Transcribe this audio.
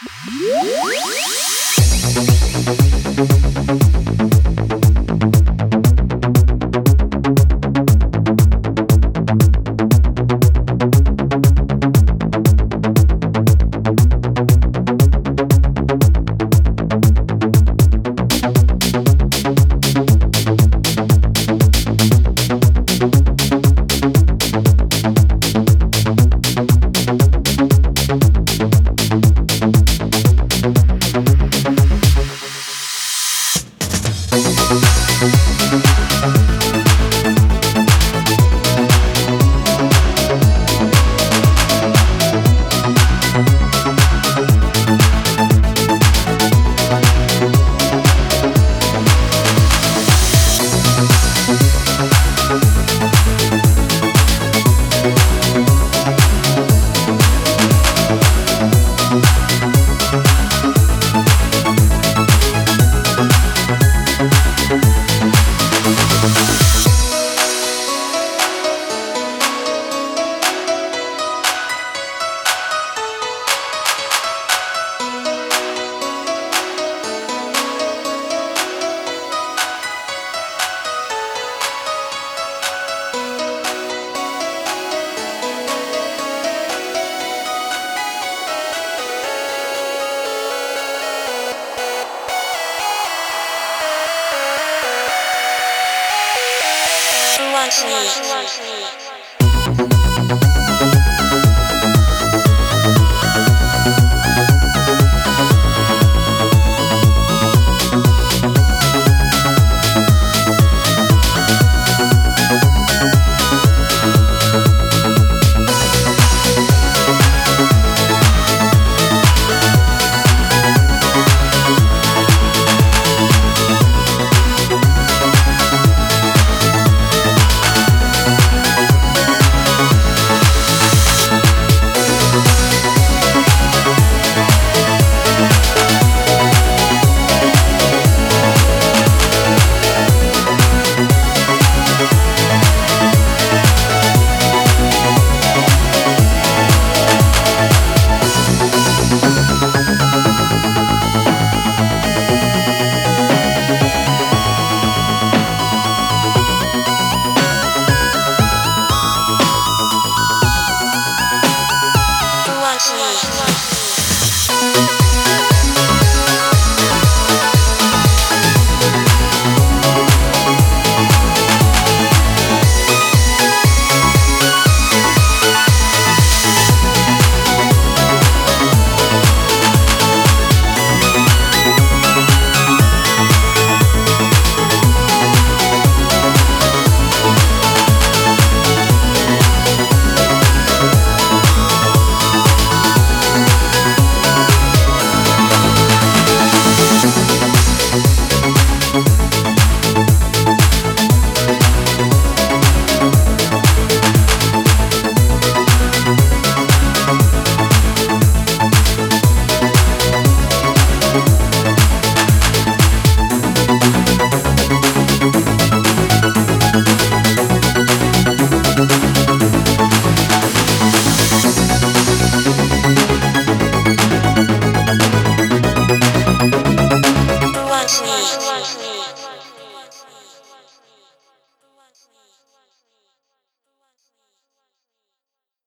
Música 希望出了希望 Thank you. Thank you.